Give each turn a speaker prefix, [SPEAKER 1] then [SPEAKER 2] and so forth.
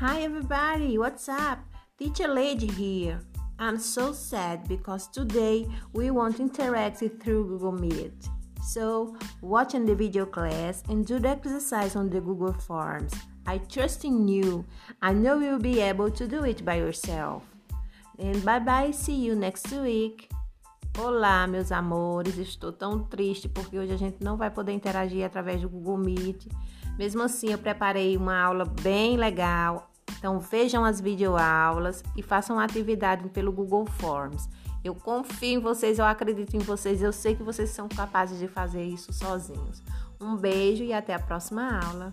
[SPEAKER 1] Hi everybody, what's up? Teacher Lady here. I'm so sad because today we want to interact through Google Meet. So, watch the video class and do the exercise on the Google Forms. I trust in you. I know you'll be able to do it by yourself. And bye bye, see you next week. Olá, meus amores, estou tão triste porque hoje a gente não vai poder interagir através do Google Meet. Mesmo assim, eu preparei uma aula bem legal. Então, vejam as videoaulas e façam a atividade pelo Google Forms. Eu confio em vocês, eu acredito em vocês, eu sei que vocês são capazes de fazer isso sozinhos. Um beijo e até a próxima aula.